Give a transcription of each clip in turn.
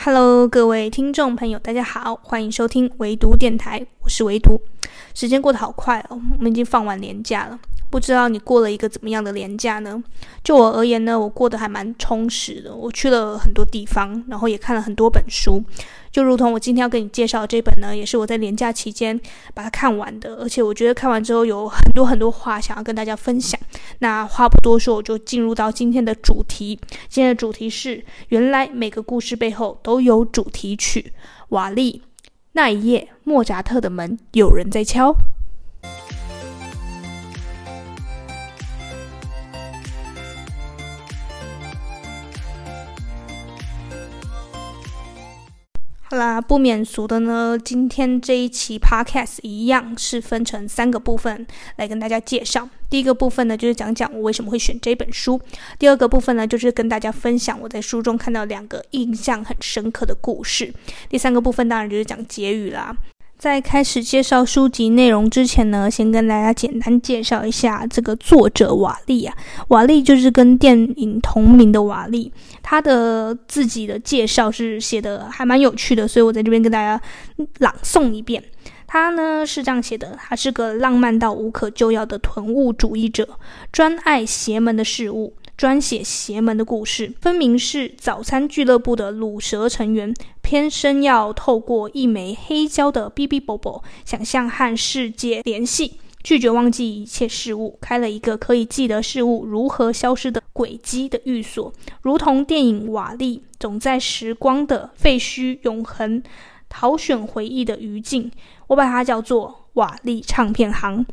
Hello，各位听众朋友，大家好，欢迎收听唯独电台，我是唯独。时间过得好快哦，我们已经放完年假了。不知道你过了一个怎么样的年假呢？就我而言呢，我过得还蛮充实的。我去了很多地方，然后也看了很多本书。就如同我今天要跟你介绍的这本呢，也是我在年假期间把它看完的。而且我觉得看完之后有很多很多话想要跟大家分享。那话不多说，我就进入到今天的主题。今天的主题是：原来每个故事背后都有主题曲。瓦力，那一夜，莫扎特的门有人在敲。啦，不免俗的呢，今天这一期 podcast 一样是分成三个部分来跟大家介绍。第一个部分呢，就是讲讲我为什么会选这本书；第二个部分呢，就是跟大家分享我在书中看到两个印象很深刻的故事；第三个部分当然就是讲结语啦。在开始介绍书籍内容之前呢，先跟大家简单介绍一下这个作者瓦力啊。瓦力就是跟电影同名的瓦力，他的自己的介绍是写的还蛮有趣的，所以我在这边跟大家朗诵一遍。他呢是这样写的：他是个浪漫到无可救药的囤物主义者，专爱邪门的事物。专写邪门的故事，分明是早餐俱乐部的卤蛇成员，偏生要透过一枚黑胶的 BB 啵啵，想象和世界联系，拒绝忘记一切事物，开了一个可以记得事物如何消失的轨迹的寓所，如同电影《瓦力》，总在时光的废墟永恒淘选回忆的余烬，我把它叫做瓦力唱片行。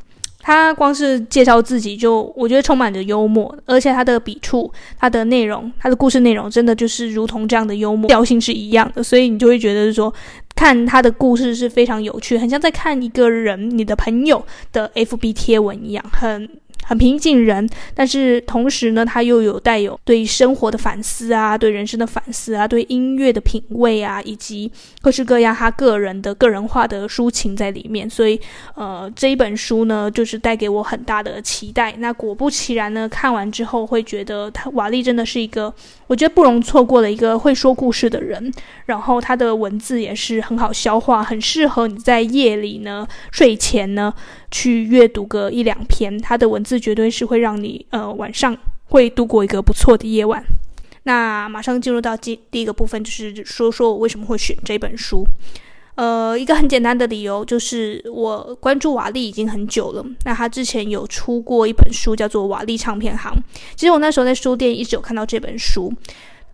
他光是介绍自己就，我觉得充满着幽默，而且他的笔触、他的内容、他的故事内容，真的就是如同这样的幽默调性是一样的，所以你就会觉得说，看他的故事是非常有趣，很像在看一个人、你的朋友的 FB 贴文一样，很。很平易近人，但是同时呢，他又有带有对生活的反思啊，对人生的反思啊，对音乐的品味啊，以及各式各样他个人的个人化的抒情在里面。所以，呃，这一本书呢，就是带给我很大的期待。那果不其然呢，看完之后会觉得他瓦力真的是一个，我觉得不容错过的一个会说故事的人。然后他的文字也是很好消化，很适合你在夜里呢，睡前呢。去阅读个一两篇，他的文字绝对是会让你呃晚上会度过一个不错的夜晚。那马上进入到第第一个部分，就是说说我为什么会选这本书。呃，一个很简单的理由就是我关注瓦力已经很久了。那他之前有出过一本书叫做《瓦力唱片行》，其实我那时候在书店一直有看到这本书。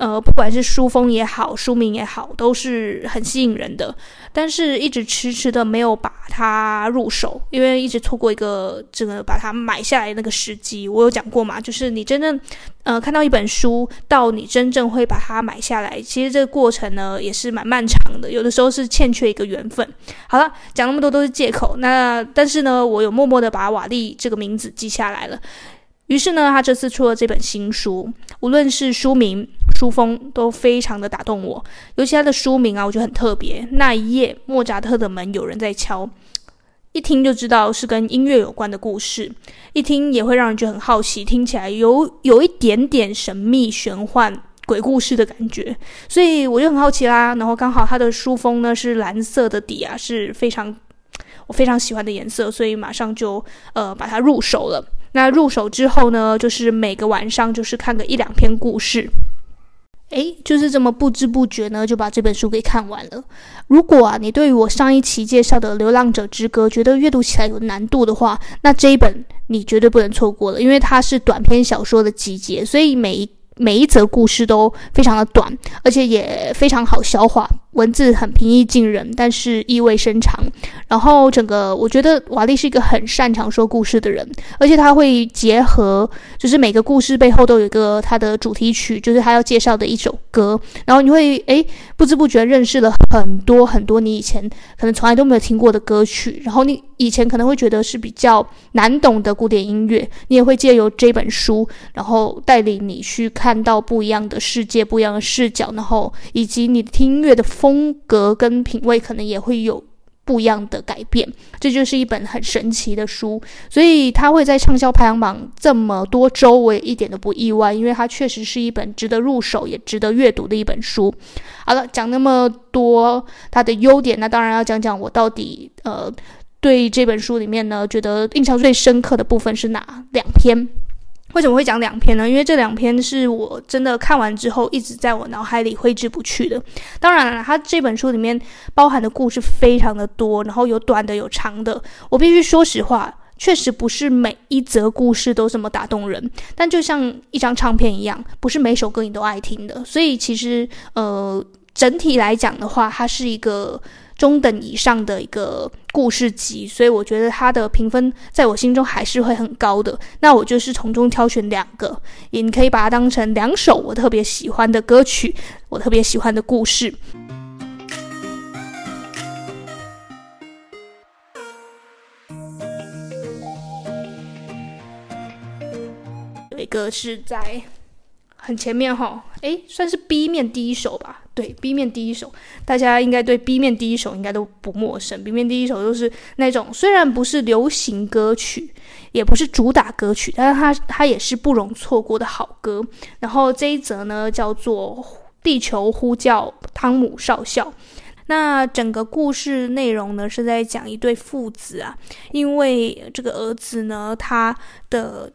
呃，不管是书封也好，书名也好，都是很吸引人的。但是，一直迟迟的没有把它入手，因为一直错过一个这个把它买下来那个时机。我有讲过嘛，就是你真正呃看到一本书，到你真正会把它买下来，其实这个过程呢也是蛮漫长的。有的时候是欠缺一个缘分。好了，讲那么多都是借口。那但是呢，我有默默的把瓦力这个名字记下来了。于是呢，他这次出了这本新书，无论是书名、书封都非常的打动我。尤其他的书名啊，我觉得很特别。那一夜，莫扎特的门有人在敲，一听就知道是跟音乐有关的故事，一听也会让人觉得很好奇，听起来有有一点点神秘、玄幻、鬼故事的感觉，所以我就很好奇啦。然后刚好他的书封呢是蓝色的底啊，是非常我非常喜欢的颜色，所以马上就呃把它入手了。那入手之后呢，就是每个晚上就是看个一两篇故事，诶，就是这么不知不觉呢，就把这本书给看完了。如果啊，你对于我上一期介绍的《流浪者之歌》觉得阅读起来有难度的话，那这一本你绝对不能错过了，因为它是短篇小说的集结，所以每一每一则故事都非常的短，而且也非常好消化。文字很平易近人，但是意味深长。然后整个，我觉得瓦力是一个很擅长说故事的人，而且他会结合，就是每个故事背后都有一个他的主题曲，就是他要介绍的一首歌。然后你会诶不知不觉认识了很多很多你以前可能从来都没有听过的歌曲。然后你以前可能会觉得是比较难懂的古典音乐，你也会借由这本书，然后带领你去看到不一样的世界、不一样的视角，然后以及你听音乐的。风格跟品味可能也会有不一样的改变，这就是一本很神奇的书，所以它会在畅销排行榜这么多周，我也一点都不意外，因为它确实是一本值得入手也值得阅读的一本书。好了，讲那么多它的优点，那当然要讲讲我到底呃对这本书里面呢，觉得印象最深刻的部分是哪两篇。为什么会讲两篇呢？因为这两篇是我真的看完之后一直在我脑海里挥之不去的。当然了，它这本书里面包含的故事非常的多，然后有短的有长的。我必须说实话，确实不是每一则故事都这么打动人。但就像一张唱片一样，不是每首歌你都爱听的。所以其实呃，整体来讲的话，它是一个。中等以上的一个故事集，所以我觉得它的评分在我心中还是会很高的。那我就是从中挑选两个，也你可以把它当成两首我特别喜欢的歌曲，我特别喜欢的故事。有一个是在很前面哈，诶，算是 B 面第一首吧。对 B 面第一首，大家应该对 B 面第一首应该都不陌生。B 面第一首都是那种虽然不是流行歌曲，也不是主打歌曲，但是它它也是不容错过的好歌。然后这一则呢叫做《地球呼叫汤姆少校》。那整个故事内容呢是在讲一对父子啊，因为这个儿子呢他的。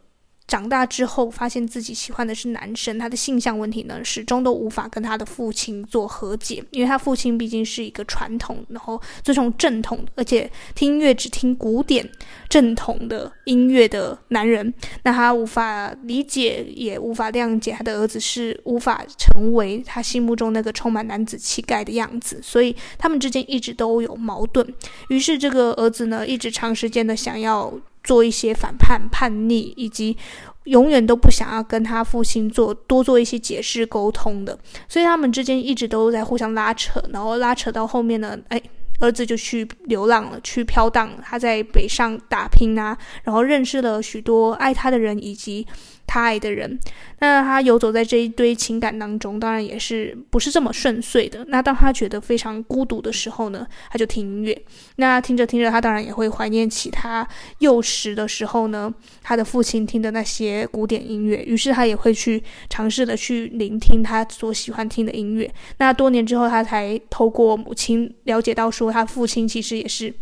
长大之后，发现自己喜欢的是男生，他的性向问题呢，始终都无法跟他的父亲做和解，因为他父亲毕竟是一个传统，然后尊重正统，而且听音乐只听古典正统的音乐的男人，那他无法理解，也无法谅解他的儿子是无法成为他心目中那个充满男子气概的样子，所以他们之间一直都有矛盾。于是这个儿子呢，一直长时间的想要。做一些反叛、叛逆，以及永远都不想要跟他父亲做多做一些解释、沟通的，所以他们之间一直都在互相拉扯，然后拉扯到后面呢，哎，儿子就去流浪了，去飘荡，他在北上打拼啊，然后认识了许多爱他的人，以及。他爱的人，那他游走在这一堆情感当中，当然也是不是这么顺遂的。那当他觉得非常孤独的时候呢，他就听音乐。那听着听着，他当然也会怀念起他幼时的时候呢，他的父亲听的那些古典音乐。于是他也会去尝试的去聆听他所喜欢听的音乐。那多年之后，他才透过母亲了解到，说他父亲其实也是。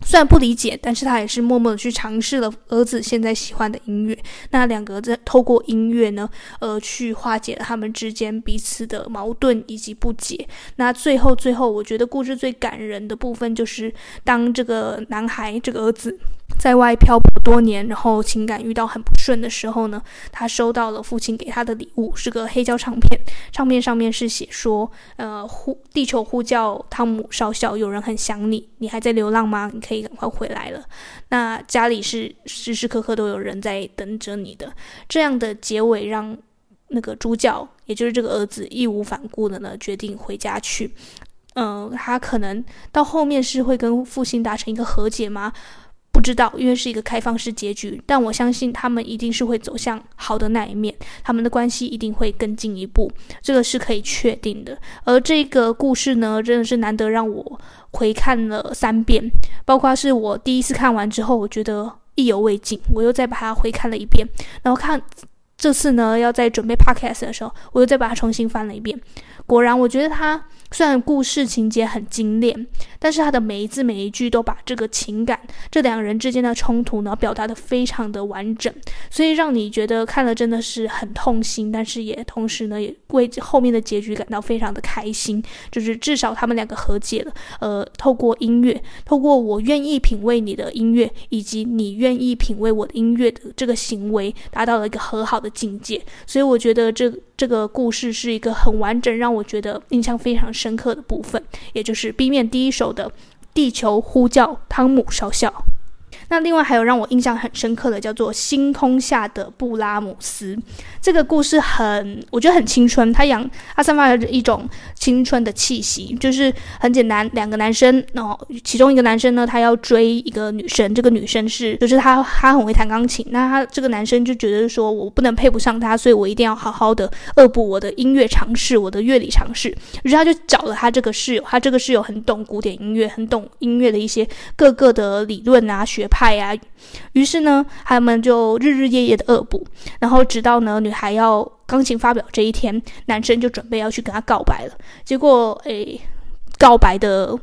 虽然不理解，但是他也是默默的去尝试了儿子现在喜欢的音乐。那两个在透过音乐呢，呃，去化解了他们之间彼此的矛盾以及不解。那最后，最后，我觉得故事最感人的部分就是，当这个男孩，这个儿子。在外漂泊多年，然后情感遇到很不顺的时候呢，他收到了父亲给他的礼物，是个黑胶唱片。唱片上面是写说：“呃，呼，地球呼叫汤姆少校，有人很想你，你还在流浪吗？你可以赶快回来了。那家里是时时刻刻都有人在等着你的。”这样的结尾让那个主角，也就是这个儿子，义无反顾的呢，决定回家去。嗯、他可能到后面是会跟父亲达成一个和解吗？不知道，因为是一个开放式结局，但我相信他们一定是会走向好的那一面，他们的关系一定会更进一步，这个是可以确定的。而这个故事呢，真的是难得让我回看了三遍，包括是我第一次看完之后，我觉得意犹未尽，我又再把它回看了一遍，然后看这次呢，要在准备 podcast 的时候，我又再把它重新翻了一遍，果然，我觉得它。虽然故事情节很精炼，但是他的每一字每一句都把这个情感，这两个人之间的冲突呢，表达的非常的完整，所以让你觉得看了真的是很痛心，但是也同时呢，也为后面的结局感到非常的开心。就是至少他们两个和解了。呃，透过音乐，透过我愿意品味你的音乐，以及你愿意品味我的音乐的这个行为，达到了一个和好的境界。所以我觉得这这个故事是一个很完整，让我觉得印象非常深刻的部分，也就是 B 面第一首的《地球呼叫汤姆少校》。那另外还有让我印象很深刻的，叫做《星空下的布拉姆斯》。这个故事很，我觉得很青春，它养它散发着一种青春的气息。就是很简单，两个男生，然后其中一个男生呢，他要追一个女生，这个女生是，就是他他很会弹钢琴。那他这个男生就觉得说，我不能配不上他，所以我一定要好好的恶补我的音乐常识，我的乐理常识。于是他就找了他这个室友，他这个室友很懂古典音乐，很懂音乐的一些各个的理论啊、学派啊。于是呢，他们就日日夜夜的恶补，然后直到呢，女孩要钢琴发表这一天，男生就准备要去跟她告白了。结果，诶，告白的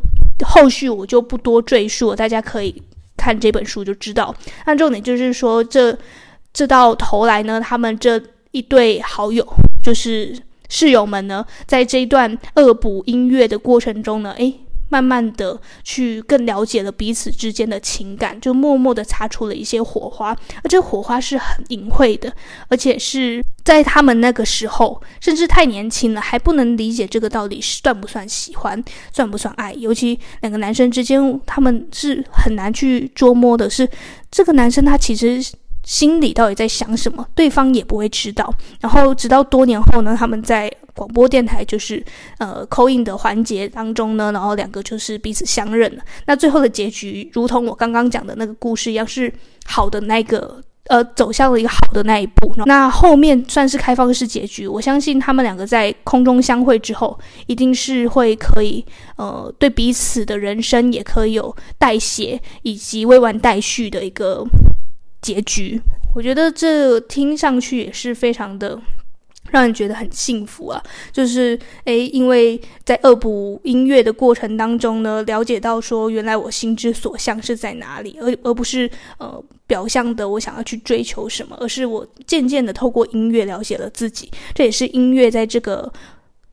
后续我就不多赘述了，大家可以看这本书就知道。那重点就是说，这这到头来呢，他们这一对好友，就是室友们呢，在这一段恶补音乐的过程中呢，诶。慢慢的去更了解了彼此之间的情感，就默默的擦出了一些火花，而这火花是很隐晦的，而且是在他们那个时候，甚至太年轻了，还不能理解这个到底是算不算喜欢，算不算爱。尤其两个男生之间，他们是很难去捉摸的，是这个男生他其实。心里到底在想什么，对方也不会知道。然后直到多年后呢，他们在广播电台就是呃 call in 的环节当中呢，然后两个就是彼此相认了。那最后的结局，如同我刚刚讲的那个故事一样，是好的那个呃走向了一个好的那一步。那后面算是开放式结局，我相信他们两个在空中相会之后，一定是会可以呃对彼此的人生也可以有代写以及未完待续的一个。结局，我觉得这听上去也是非常的让人觉得很幸福啊。就是诶，因为在恶补音乐的过程当中呢，了解到说原来我心之所向是在哪里，而而不是呃表象的我想要去追求什么，而是我渐渐的透过音乐了解了自己。这也是音乐在这个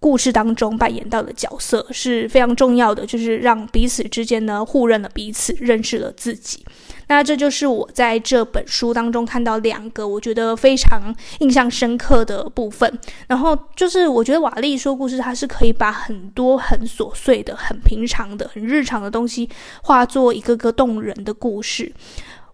故事当中扮演到的角色是非常重要的，就是让彼此之间呢互认了彼此，认识了自己。那这就是我在这本书当中看到两个我觉得非常印象深刻的部分。然后就是我觉得瓦力说故事，它是可以把很多很琐碎的、很平常的、很日常的东西，化作一个个动人的故事。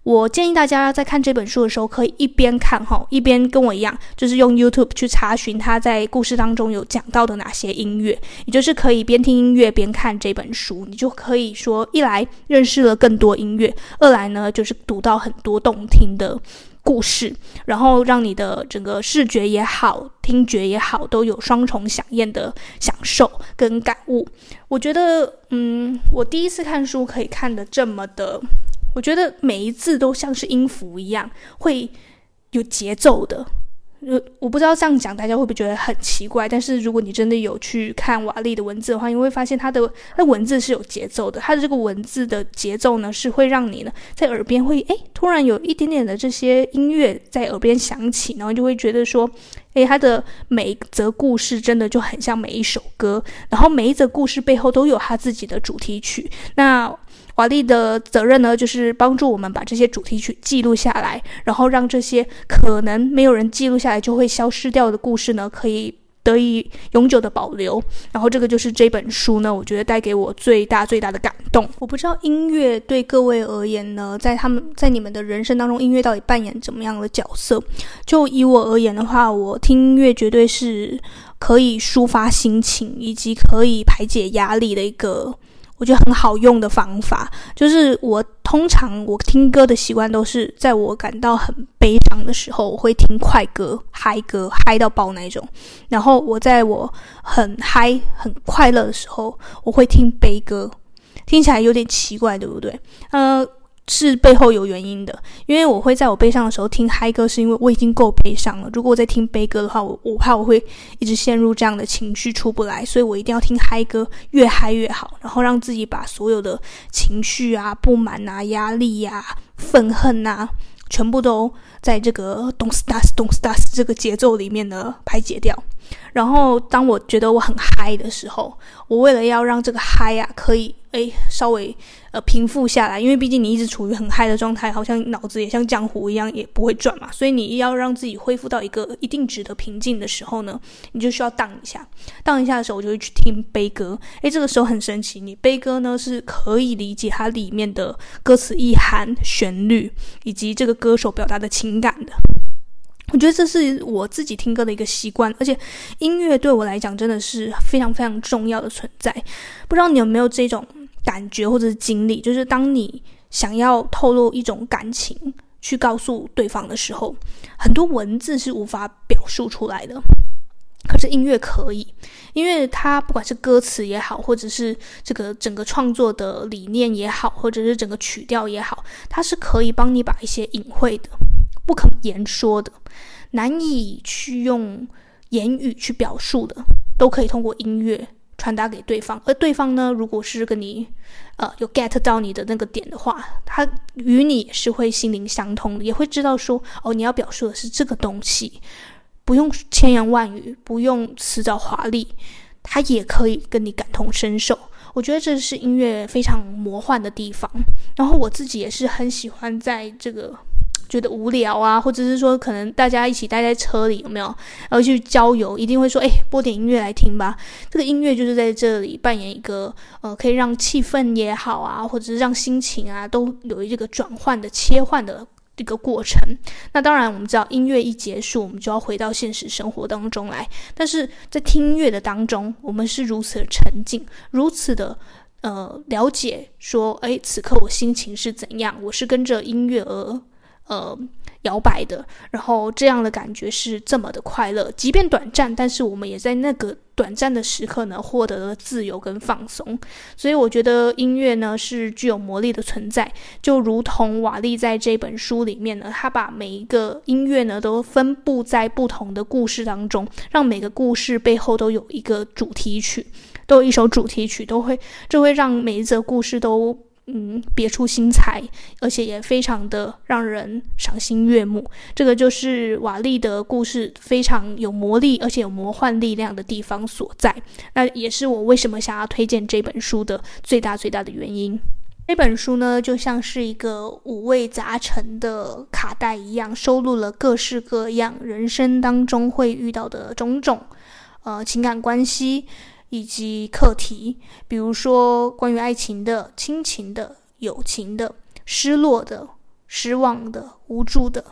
我建议大家在看这本书的时候，可以一边看哈，一边跟我一样，就是用 YouTube 去查询他在故事当中有讲到的哪些音乐，也就是可以边听音乐边看这本书，你就可以说一来认识了更多音乐，二来呢就是读到很多动听的故事，然后让你的整个视觉也好，听觉也好，都有双重饗宴的享受跟感悟。我觉得，嗯，我第一次看书可以看得这么的。我觉得每一字都像是音符一样，会有节奏的。呃，我不知道这样讲大家会不会觉得很奇怪？但是如果你真的有去看瓦力的文字的话，你会发现他的那文字是有节奏的。他的这个文字的节奏呢，是会让你呢在耳边会诶突然有一点点的这些音乐在耳边响起，然后就会觉得说，诶，他的每一则故事真的就很像每一首歌，然后每一则故事背后都有他自己的主题曲。那瓦力的责任呢，就是帮助我们把这些主题曲记录下来，然后让这些可能没有人记录下来就会消失掉的故事呢，可以得以永久的保留。然后这个就是这本书呢，我觉得带给我最大最大的感动。我不知道音乐对各位而言呢，在他们在你们的人生当中，音乐到底扮演怎么样的角色？就以我而言的话，我听音乐绝对是可以抒发心情以及可以排解压力的一个。我觉得很好用的方法，就是我通常我听歌的习惯都是在我感到很悲伤的时候，我会听快歌、嗨歌，嗨到爆那种；然后我在我很嗨、很快乐的时候，我会听悲歌，听起来有点奇怪，对不对？呃。是背后有原因的，因为我会在我悲伤的时候听嗨歌，是因为我已经够悲伤了。如果我在听悲歌的话，我我怕我会一直陷入这样的情绪出不来，所以我一定要听嗨歌，越嗨越好，然后让自己把所有的情绪啊、不满啊、压力呀、啊、愤恨啊，全部都在这个 Don't stop, Don't stop 这个节奏里面呢排解掉。然后当我觉得我很嗨的时候，我为了要让这个嗨啊可以诶稍微呃平复下来，因为毕竟你一直处于很嗨的状态，好像脑子也像浆糊一样也不会转嘛，所以你要让自己恢复到一个一定值得平静的时候呢，你就需要荡一下，荡一下的时候，我就会去听悲歌。诶，这个时候很神奇，你悲歌呢是可以理解它里面的歌词意涵、旋律以及这个歌手表达的情感的。我觉得这是我自己听歌的一个习惯，而且音乐对我来讲真的是非常非常重要的存在。不知道你有没有这种感觉或者是经历，就是当你想要透露一种感情去告诉对方的时候，很多文字是无法表述出来的，可是音乐可以，因为它不管是歌词也好，或者是这个整个创作的理念也好，或者是整个曲调也好，它是可以帮你把一些隐晦的。不可言说的，难以去用言语去表述的，都可以通过音乐传达给对方。而对方呢，如果是跟你呃有 get 到你的那个点的话，他与你是会心灵相通，也会知道说哦，你要表述的是这个东西，不用千言万语，不用辞藻华丽，他也可以跟你感同身受。我觉得这是音乐非常魔幻的地方。然后我自己也是很喜欢在这个。觉得无聊啊，或者是说可能大家一起待在车里，有没有？然后去郊游，一定会说，哎，播点音乐来听吧。这个音乐就是在这里扮演一个，呃，可以让气氛也好啊，或者是让心情啊，都有一个转换的切换的一个过程。那当然，我们知道音乐一结束，我们就要回到现实生活当中来。但是在听音乐的当中，我们是如此的沉静，如此的呃了解，说，哎，此刻我心情是怎样？我是跟着音乐而。呃，摇摆的，然后这样的感觉是这么的快乐，即便短暂，但是我们也在那个短暂的时刻呢，获得了自由跟放松。所以我觉得音乐呢是具有魔力的存在，就如同瓦力在这本书里面呢，他把每一个音乐呢都分布在不同的故事当中，让每个故事背后都有一个主题曲，都有一首主题曲，都会这会让每一则故事都。嗯，别出心裁，而且也非常的让人赏心悦目。这个就是瓦力的故事非常有魔力，而且有魔幻力量的地方所在。那也是我为什么想要推荐这本书的最大最大的原因。这本书呢，就像是一个五味杂陈的卡带一样，收录了各式各样人生当中会遇到的种种，呃，情感关系。以及课题，比如说关于爱情的、亲情的、友情的、失落的、失望的、无助的、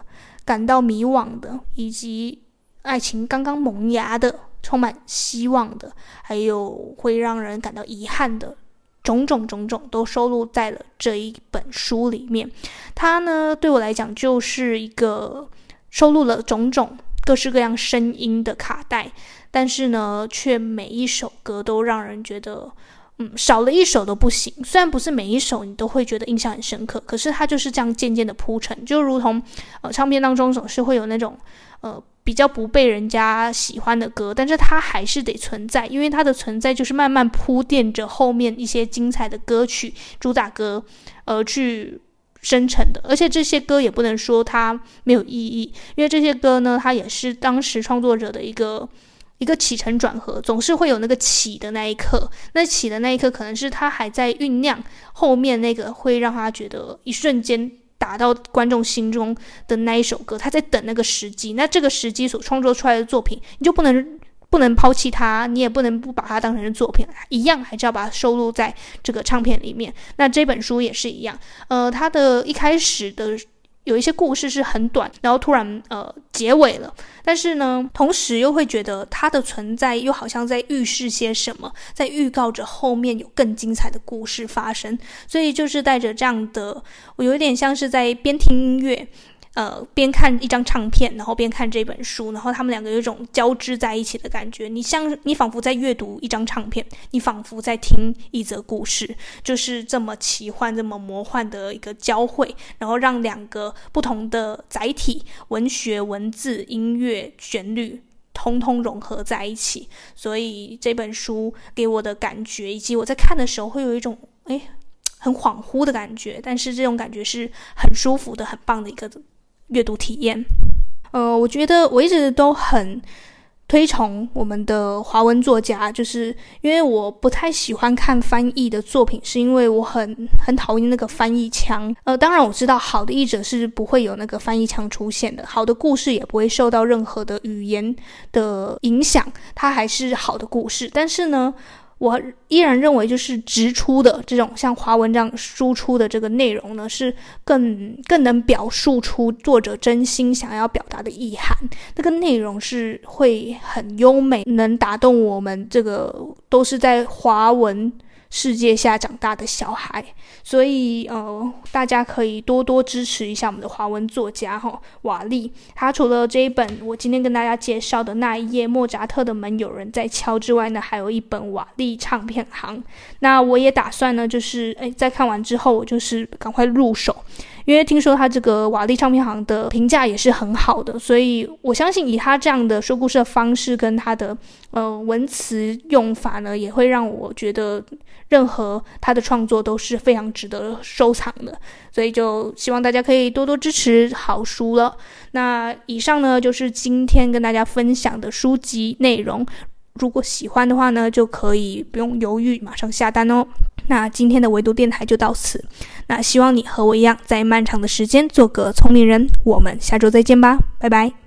感到迷惘的，以及爱情刚刚萌芽的、充满希望的，还有会让人感到遗憾的种种种种，都收录在了这一本书里面。它呢，对我来讲就是一个收录了种种各式各样声音的卡带。但是呢，却每一首歌都让人觉得，嗯，少了一首都不行。虽然不是每一首你都会觉得印象很深刻，可是它就是这样渐渐的铺陈，就如同呃，唱片当中总是会有那种呃比较不被人家喜欢的歌，但是它还是得存在，因为它的存在就是慢慢铺垫着后面一些精彩的歌曲主打歌而去生成的。而且这些歌也不能说它没有意义，因为这些歌呢，它也是当时创作者的一个。一个起承转合，总是会有那个起的那一刻。那起的那一刻，可能是他还在酝酿后面那个会让他觉得一瞬间打到观众心中的那一首歌。他在等那个时机。那这个时机所创作出来的作品，你就不能不能抛弃它，你也不能不把它当成是作品，一样还是要把它收录在这个唱片里面。那这本书也是一样。呃，它的一开始的。有一些故事是很短，然后突然呃结尾了，但是呢，同时又会觉得它的存在又好像在预示些什么，在预告着后面有更精彩的故事发生，所以就是带着这样的，我有点像是在边听音乐。呃，边看一张唱片，然后边看这本书，然后他们两个有一种交织在一起的感觉。你像，你仿佛在阅读一张唱片，你仿佛在听一则故事，就是这么奇幻、这么魔幻的一个交汇，然后让两个不同的载体——文学、文字、音乐、旋律，通通融合在一起。所以这本书给我的感觉，以及我在看的时候，会有一种诶很恍惚的感觉，但是这种感觉是很舒服的、很棒的一个。阅读体验，呃，我觉得我一直都很推崇我们的华文作家，就是因为我不太喜欢看翻译的作品，是因为我很很讨厌那个翻译腔。呃，当然我知道好的译者是不会有那个翻译腔出现的，好的故事也不会受到任何的语言的影响，它还是好的故事。但是呢，我依然认为，就是直出的这种像华文这样输出的这个内容呢，是更更能表述出作者真心想要表达的意涵。那个内容是会很优美，能打动我们。这个都是在华文世界下长大的小孩，所以呃，大家可以多多支持一下我们的华文作家哈、瓦利。他除了这一本我今天跟大家介绍的那一页莫扎特的门有人在敲之外呢，还有一本瓦利唱片行。那我也打算呢，就是诶，在看完之后，我就是赶快入手。因为听说他这个瓦力唱片行的评价也是很好的，所以我相信以他这样的说故事的方式跟他的呃文词用法呢，也会让我觉得任何他的创作都是非常值得收藏的。所以就希望大家可以多多支持好书了。那以上呢，就是今天跟大家分享的书籍内容。如果喜欢的话呢，就可以不用犹豫，马上下单哦。那今天的微读电台就到此。那希望你和我一样，在漫长的时间做个聪明人。我们下周再见吧，拜拜。